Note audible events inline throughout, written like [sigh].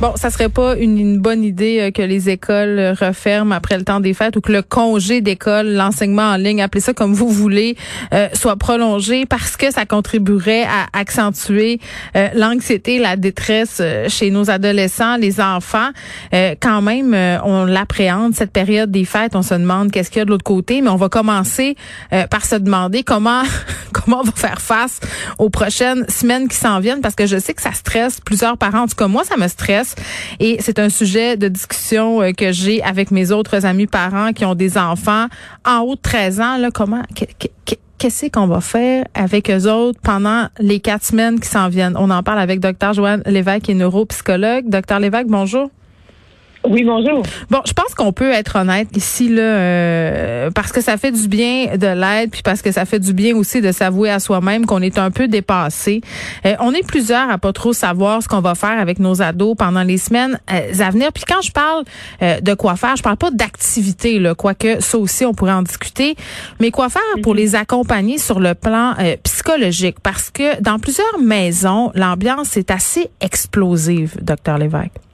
Bon, ça serait pas une, une bonne idée euh, que les écoles euh, referment après le temps des fêtes ou que le congé d'école, l'enseignement en ligne, appelez ça comme vous voulez, euh, soit prolongé parce que ça contribuerait à accentuer l'anxiété, la détresse chez nos adolescents, les enfants. quand même, on l'appréhende cette période des fêtes. On se demande qu'est-ce qu'il y a de l'autre côté, mais on va commencer par se demander comment [laughs] comment on va faire face aux prochaines semaines qui s'en viennent parce que je sais que ça stresse plusieurs parents. En tout cas, moi, ça me stresse et c'est un sujet de discussion euh, que j'ai avec mes autres amis parents qui ont des enfants en haut de 13 ans. Là, comment qu'est-ce qu'on va faire avec eux autres pendant les quatre semaines qui s'en viennent? On en parle avec Dr. Joanne Lévesque, qui est neuropsychologue. Docteur Lévesque, bonjour. Oui, bonjour. Bon, je pense qu'on peut être honnête ici là, euh, parce que ça fait du bien de l'aide, puis parce que ça fait du bien aussi de s'avouer à soi-même qu'on est un peu dépassé. Euh, on est plusieurs à pas trop savoir ce qu'on va faire avec nos ados pendant les semaines euh, à venir. Puis quand je parle de quoi faire, je parle pas d'activité, là, quoique ça aussi on pourrait en discuter, mais quoi faire pour mhm. les accompagner sur le plan psychologique, parce que dans plusieurs maisons, l'ambiance est assez explosive, docteur Lévesque.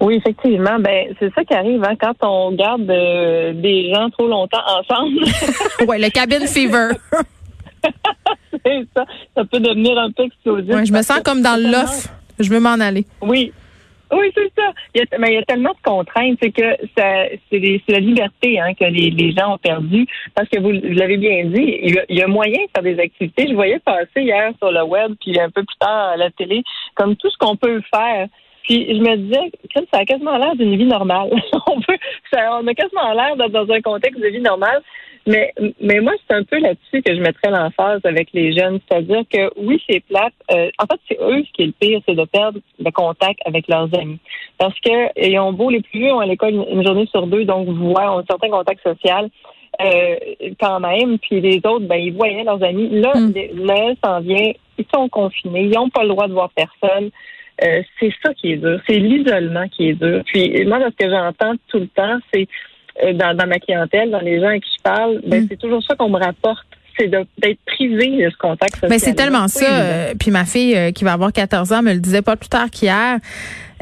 Oui, effectivement. Ben, c'est ça qui arrive hein, quand on garde euh, des gens trop longtemps ensemble. [laughs] oui, le cabin fever. [laughs] c'est ça. Ça peut devenir un peu explosif. Ouais, je me sens comme dans l'off. Je veux m'en aller. Oui. Oui, c'est ça. Il y a, mais il y a tellement de contraintes, c'est que c'est la liberté hein, que les, les, gens ont perdu. Parce que vous, l'avez bien dit, il y, a, il y, a, moyen de faire des activités. Je voyais passer hier sur le web, puis un peu plus tard à la télé, comme tout ce qu'on peut faire. Puis je me disais, ça a quasiment l'air d'une vie normale. [laughs] on peut, ça, on a quasiment l'air d'être dans un contexte de vie normale. Mais, mais moi, c'est un peu là-dessus que je mettrais l'emphase avec les jeunes. C'est-à-dire que oui, c'est plate. Euh, en fait, c'est eux ce qui est le pire, c'est de perdre le contact avec leurs amis. Parce que ils ont beau les plus vieux ont à l'école une, journée sur deux, donc voient un certain contact social. Euh, quand même, puis les autres, ben, ils voyaient leurs amis. Là, mm. s'en vient, ils sont confinés, ils n'ont pas le droit de voir personne. Euh, c'est ça qui est dur. C'est l'isolement qui est dur. Puis moi, ce que j'entends tout le temps, c'est euh, dans, ma clientèle, dans les gens à qui je parle, ben, mm. c'est toujours ça qu'on me rapporte c'est d'être privé de ce contact social. Mais c'est tellement ça. Euh, puis ma fille qui va avoir 14 ans me le disait pas plus tard qu'hier.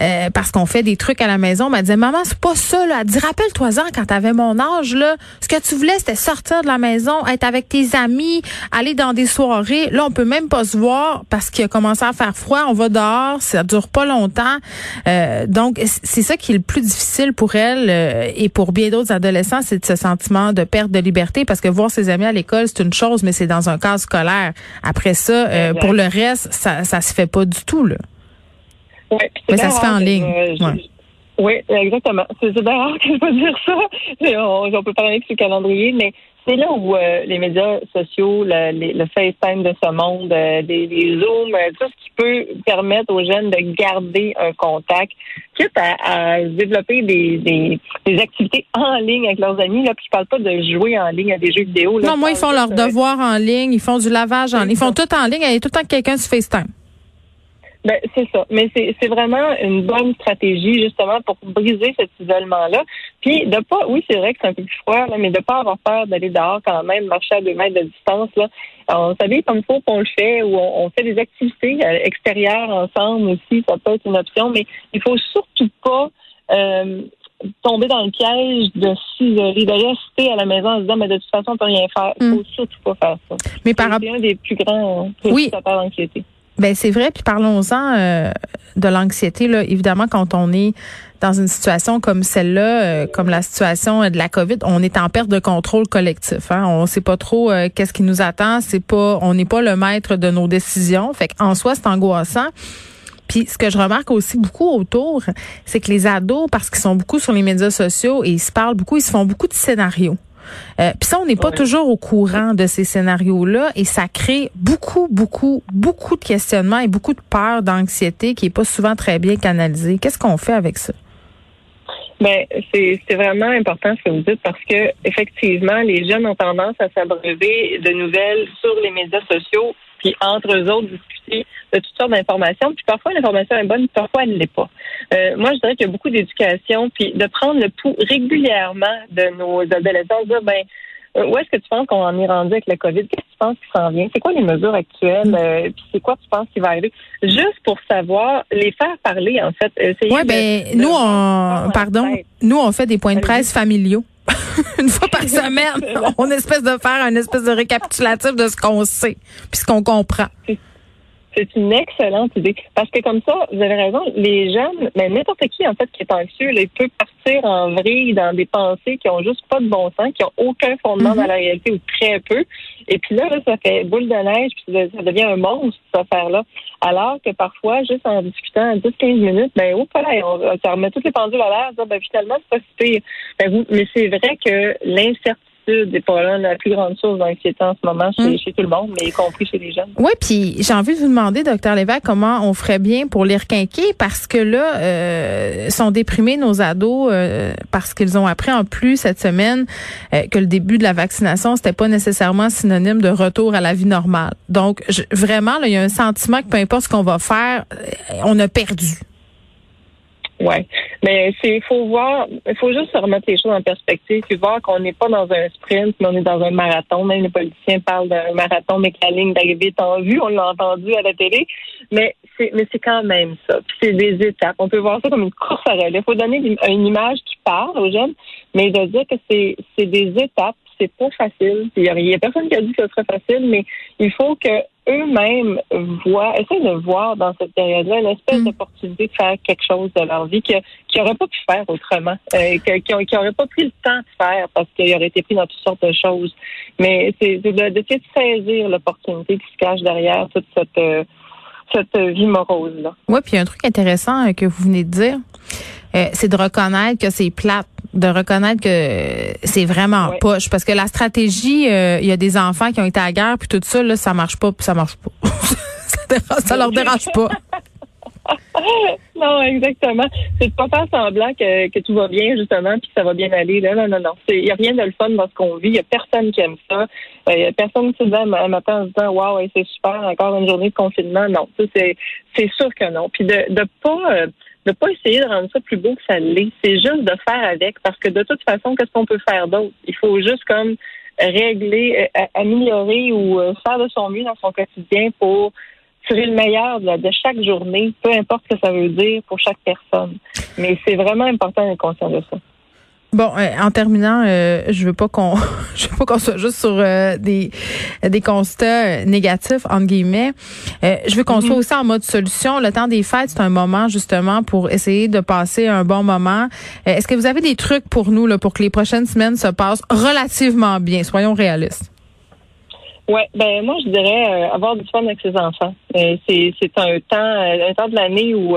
Euh, parce qu'on fait des trucs à la maison. Elle disait, maman, c'est pas ça, là. Elle dit, rappelle-toi-en quand t'avais mon âge, là. Ce que tu voulais, c'était sortir de la maison, être avec tes amis, aller dans des soirées. Là, on peut même pas se voir parce qu'il a commencé à faire froid. On va dehors. Ça dure pas longtemps. Euh, donc, c'est ça qui est le plus difficile pour elle euh, et pour bien d'autres adolescents, c'est ce sentiment de perte de liberté parce que voir ses amis à l'école, c'est une chose, mais c'est dans un cadre scolaire. Après ça, pour le reste, ça, ça se fait pas du tout, là. Ouais, Mais ça se fait en ligne. Oui, exactement. C'est bien rare que je peux [laughs] dire ça. On, on peut parler avec ce calendrier, mais c'est là où euh, les médias sociaux, le, le, FaceTime de ce monde, euh, des, Zooms, euh, tout ce qui peut permettre aux jeunes de garder un contact, quitte à, développer des, des, des, activités en ligne avec leurs amis. Là, puis je parle pas de jouer en ligne à des jeux vidéo. non, moi, ils font leurs devoirs en ligne, ils font du lavage en ligne, ils font tout en ligne, il y a tout le temps quelqu'un sur FaceTime. Ben, c'est ça. Mais c'est vraiment une bonne stratégie, justement, pour briser cet isolement-là. Puis, de pas, oui, c'est vrai que c'est un peu plus froid, là, mais de pas avoir peur d'aller dehors quand même, marcher à deux mètres de distance, là. On s'habille comme il faut qu'on le fait, ou on, fait des activités euh, extérieures ensemble aussi, ça peut être une option, mais il faut surtout pas, euh, tomber dans le piège de s'isoler, de rester à la maison en se disant, mais de toute façon, on peut rien faire. Il faut hmm. surtout pas faire ça. Mais par C'est un des plus grands oui. d'anxiété. Ben c'est vrai, puis parlons-en euh, de l'anxiété là. Évidemment, quand on est dans une situation comme celle-là, euh, comme la situation de la COVID, on est en perte de contrôle collectif. Hein? On sait pas trop euh, qu'est-ce qui nous attend. C'est pas, on n'est pas le maître de nos décisions. Fait en soi, c'est angoissant. Puis ce que je remarque aussi beaucoup autour, c'est que les ados, parce qu'ils sont beaucoup sur les médias sociaux et ils se parlent beaucoup, ils se font beaucoup de scénarios. Euh, Puis ça, on n'est pas toujours au courant de ces scénarios-là et ça crée beaucoup, beaucoup, beaucoup de questionnements et beaucoup de peur, d'anxiété qui est pas souvent très bien canalisée. Qu'est-ce qu'on fait avec ça? Mais c'est vraiment important ce que vous dites parce que effectivement, les jeunes ont tendance à s'abreuver de nouvelles sur les médias sociaux, puis entre eux autres discuter de toutes sortes d'informations. Puis parfois l'information est bonne, parfois elle ne l'est pas. Euh, moi, je dirais qu'il y a beaucoup d'éducation, puis de prendre le pouls régulièrement de nos adolescents, dire ben euh, où est-ce que tu penses qu'on en est rendu avec le COVID? Qu'est-ce que tu penses qui s'en vient? C'est quoi les mesures actuelles? Mm. Euh, puis c'est quoi tu penses qui va arriver? Juste pour savoir, les faire parler, en fait. Oui, ben, nous, on, pardon, nous, on fait des points de presse familiaux. [laughs] une fois par semaine, [laughs] on espèce de faire un espèce de récapitulatif de ce qu'on sait puis ce qu'on comprend. C'est une excellente idée. Parce que comme ça, vous avez raison, les jeunes, mais n'importe qui, en fait, qui est anxieux, il peut partir en vrille dans des pensées qui ont juste pas de bon sens, qui ont aucun fondement mm-hmm. dans la réalité ou très peu. Et puis là, ça fait boule de neige, puis ça devient un monstre, cette affaire-là. Alors que parfois, juste en discutant 10-15 minutes, ben, oh, là, on, ça remet toutes les pendules à l'air, ben, finalement, c'est pas si pire. Ben, mais c'est vrai que l'incertitude n'est pas la plus grande source d'anxiété en ce moment chez, hmm. tout le monde, mais y compris chez les jeunes. Oui, puis j'ai envie de vous demander, docteur Lévesque, comment on ferait bien pour les requinquer parce que là, euh, sont déprimés nos ados euh, parce qu'ils ont appris en plus cette semaine euh, que le début de la vaccination, c'était pas nécessairement synonyme de retour à la vie normale. Donc, vraiment, il y a un sentiment que peu importe ce qu'on va faire, on a perdu. Ouais, mais c'est faut voir, il faut juste se remettre les choses en perspective, puis voir qu'on n'est pas dans un sprint, mais on est dans un marathon. Même les politiciens parlent d'un marathon, mais que la ligne d'arrivée est en vue, on l'a entendu à la télé, mais c'est mais c'est quand même ça. Puis c'est des étapes. On peut voir ça comme une course à relais. Il faut donner une image qui parle aux jeunes, mais de dire que c'est c'est des étapes c'est pas facile. Il y, a personne qui a dit que ce serait facile, mais il faut que eux-mêmes voient, essayent de voir dans cette période-là une espèce mm. d'opportunité de faire quelque chose de leur vie qu'ils n'auraient pas pu faire autrement, euh, qu'ils n'auraient pas pris le temps de faire parce qu'ils auraient été pris dans toutes sortes de choses. Mais c'est d'essayer de, saisir l'opportunité qui se cache derrière toute cette, euh, cette vie morose-là. Oui, puis un truc intéressant euh, que vous venez de dire, c'est de reconnaître que c'est plate de reconnaître que c'est vraiment poche. Parce que la stratégie euh, il y a des enfants qui ont été à la guerre puis tout ça là ça marche pas puis ça marche pas. [laughs] Ça, leur dérange pas. [laughs] Non exactement. C'est de pas faire semblant que, que tout va bien justement puis que ça va bien aller là. Non non non. Il y a rien de le fun dans ce qu'on vit. Il y a personne qui aime ça. Il y a personne qui se dit un matin en se disant waouh c'est super encore une journée de confinement non c'est c'est sûr que non. Puis de de pas euh, de pas essayer de rendre ça plus beau que ça l'est. C'est juste de faire avec, parce que de toute façon, qu'est-ce qu'on peut faire d'autre? Il faut juste comme régler, euh, améliorer ou euh, faire de son mieux dans son quotidien pour tirer le meilleur de, chaque journée, peu importe ce que ça veut dire pour chaque personne. Mais c'est vraiment important d'être conscient de ça. Bon, euh, en terminant, euh, je veux pas qu'on, [laughs] je veux pas qu'on soit juste sur euh, des des constats négatifs entre guillemets. je veux qu'on mm-hmm. soit aussi en mode solution. Le temps des fêtes, c'est un moment justement pour essayer de passer un bon moment. Est-ce que vous avez des trucs pour nous là pour que les prochaines semaines se passent relativement bien? Soyons réalistes. Ouais, ben moi je dirais avoir du fun avec ses enfants. c'est c'est un temps un temps de l'année où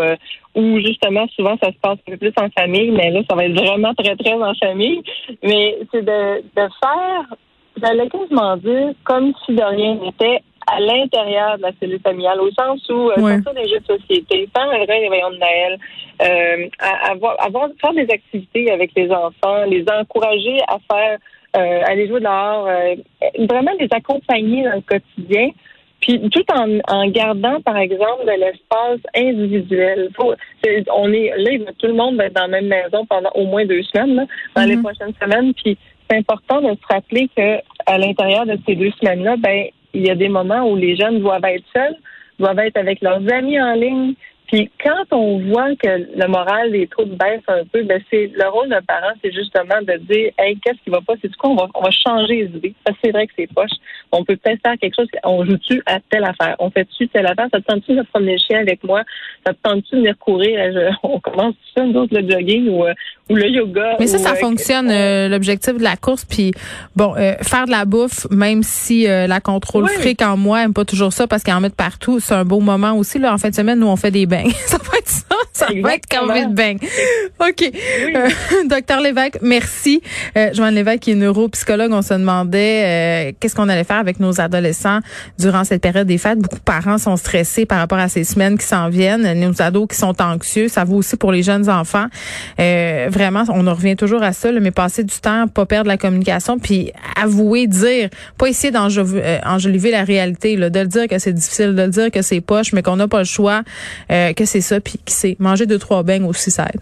où justement souvent ça se passe un peu plus en famille, mais là ça va être vraiment très très en famille. Mais c'est de, de faire, j'allais quasiment dire comme si de rien n'était à l'intérieur de la cellule familiale, au sens où euh, ouais. des jeux de société, faire un vrai réveillon de Noël, euh, avoir, avoir, faire des activités avec les enfants, les encourager à faire, euh, aller jouer dehors, euh, vraiment les accompagner dans le quotidien. Puis tout en, en gardant, par exemple, de l'espace individuel. on est là, tout le monde va être dans la même maison pendant au moins deux semaines, dans les mm-hmm. prochaines semaines. Puis c'est important de se rappeler que à l'intérieur de ces deux semaines-là, ben il y a des moments où les jeunes doivent être seuls, doivent être avec leurs amis en ligne, puis quand on voit que le moral des troupes baisse un peu, ben c'est le rôle d'un parent, c'est justement de dire Hey, qu'est-ce qui va pas? C'est du coup, on va, on va changer les idées. Parce que c'est vrai que c'est poche. On peut peut-être faire quelque chose, on joue-tu à telle affaire? On fait-tu telle affaire? Ça te tente-tu de promener le chien avec moi? Ça te tente-tu de venir courir? [laughs] on commence tout ça, nous autres, le jogging ou, euh, ou le yoga. Mais ça, ça euh, fonctionne, euh, l'objectif de la course. Puis bon, faire de la bouffe, même si la contrôle fric en moi aime pas toujours ça parce qu'elle en met partout, c'est un beau moment aussi. Là, en fin de semaine, nous, on fait des bains. Ça va être ça. va être COVID bang. OK. Euh, [laughs] docteur Lévesque, merci. Euh, Joanne Lévesque, qui est neuropsychologue, on se demandait euh, qu'est-ce qu'on allait faire avec nos adolescents durant cette période des fêtes. Beaucoup de parents sont stressés par rapport à ces semaines qui s'en viennent. Nos ados qui sont anxieux. Ça vaut aussi pour les jeunes enfants. Euh, vraiment, on en revient toujours à ça, mais passer du temps, pas perdre la communication, puis avouer, dire, pas essayer d'enjoliver la réalité, là, de le dire que c'est difficile, de le dire que c'est poche, mais qu'on n'a pas le choix, que c'est ça, puis qui sait manger deux trois beignes aussi ça aide.